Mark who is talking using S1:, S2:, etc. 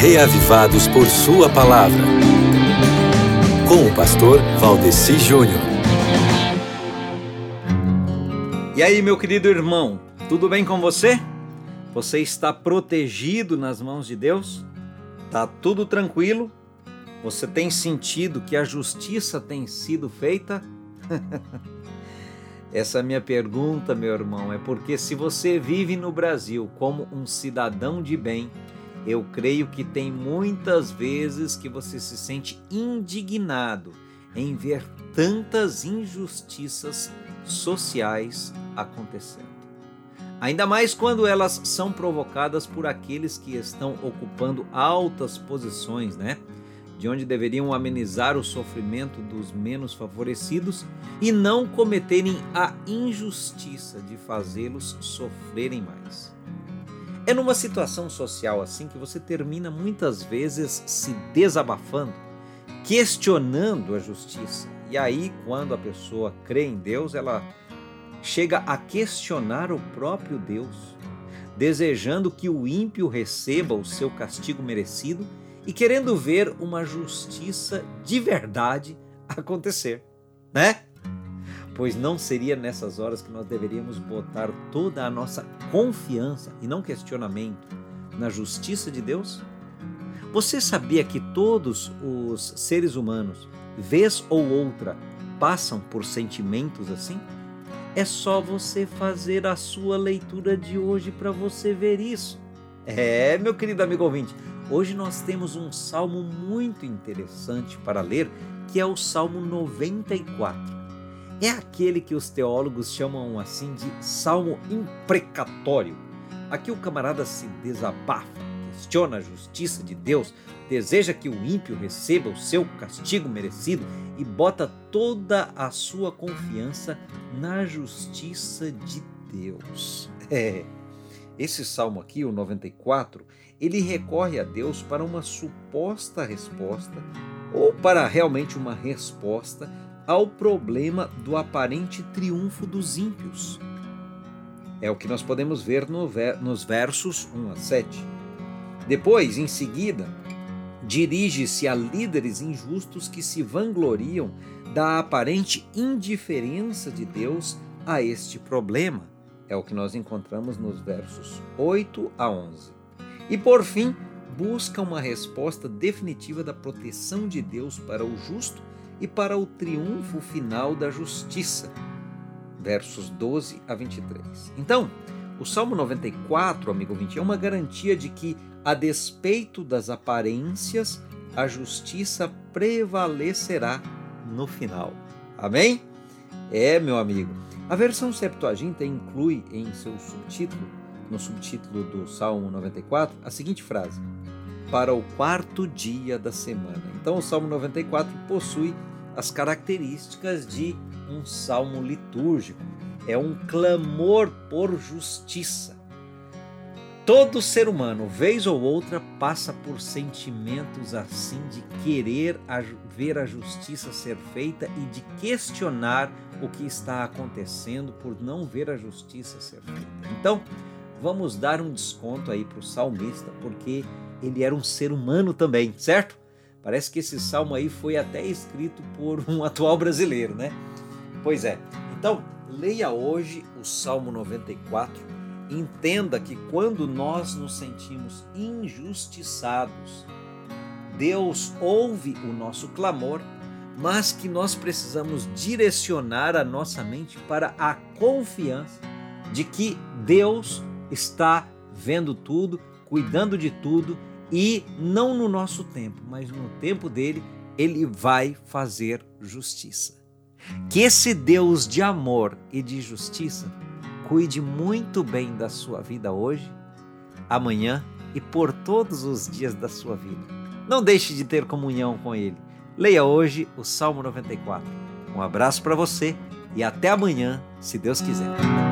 S1: reavivados por Sua palavra. Com o pastor Valdeci Júnior.
S2: E aí, meu querido irmão, tudo bem com você? Você está protegido nas mãos de Deus? Tá tudo tranquilo? Você tem sentido que a justiça tem sido feita? Essa minha pergunta, meu irmão, é porque se você vive no Brasil como um cidadão de bem, eu creio que tem muitas vezes que você se sente indignado em ver tantas injustiças sociais acontecendo. Ainda mais quando elas são provocadas por aqueles que estão ocupando altas posições, né? de onde deveriam amenizar o sofrimento dos menos favorecidos e não cometerem a injustiça de fazê-los sofrerem mais. É numa situação social assim que você termina muitas vezes se desabafando, questionando a justiça. E aí, quando a pessoa crê em Deus, ela chega a questionar o próprio Deus, desejando que o ímpio receba o seu castigo merecido e querendo ver uma justiça de verdade acontecer, né? Pois não seria nessas horas que nós deveríamos botar toda a nossa confiança e não questionamento na justiça de Deus? Você sabia que todos os seres humanos, vez ou outra, passam por sentimentos assim? É só você fazer a sua leitura de hoje para você ver isso. É, meu querido amigo ouvinte, Hoje nós temos um salmo muito interessante para ler, que é o Salmo 94. É aquele que os teólogos chamam assim de salmo imprecatório. Aqui o camarada se desabafa, questiona a justiça de Deus, deseja que o ímpio receba o seu castigo merecido e bota toda a sua confiança na justiça de Deus. É. Esse salmo aqui, o 94, ele recorre a Deus para uma suposta resposta ou para realmente uma resposta ao problema do aparente triunfo dos ímpios. É o que nós podemos ver no nos versos 1 a 7. Depois, em seguida, dirige-se a líderes injustos que se vangloriam da aparente indiferença de Deus a este problema. É o que nós encontramos nos versos 8 a 11. E por fim, busca uma resposta definitiva da proteção de Deus para o justo e para o triunfo final da justiça. Versos 12 a 23. Então, o Salmo 94, amigo 20, é uma garantia de que, a despeito das aparências, a justiça prevalecerá no final. Amém? É, meu amigo. A versão Septuaginta inclui em seu subtítulo no subtítulo do Salmo 94, a seguinte frase: Para o quarto dia da semana. Então, o Salmo 94 possui as características de um salmo litúrgico. É um clamor por justiça. Todo ser humano, vez ou outra, passa por sentimentos assim de querer ver a justiça ser feita e de questionar o que está acontecendo por não ver a justiça ser feita. Então, vamos dar um desconto aí para o salmista, porque ele era um ser humano também, certo? Parece que esse salmo aí foi até escrito por um atual brasileiro, né? Pois é. Então, leia hoje o Salmo 94. Entenda que quando nós nos sentimos injustiçados, Deus ouve o nosso clamor, mas que nós precisamos direcionar a nossa mente para a confiança de que Deus está vendo tudo, cuidando de tudo e não no nosso tempo, mas no tempo dele, ele vai fazer justiça. Que esse Deus de amor e de justiça cuide muito bem da sua vida hoje, amanhã e por todos os dias da sua vida. Não deixe de ter comunhão com ele. Leia hoje o Salmo 94. Um abraço para você e até amanhã, se Deus quiser.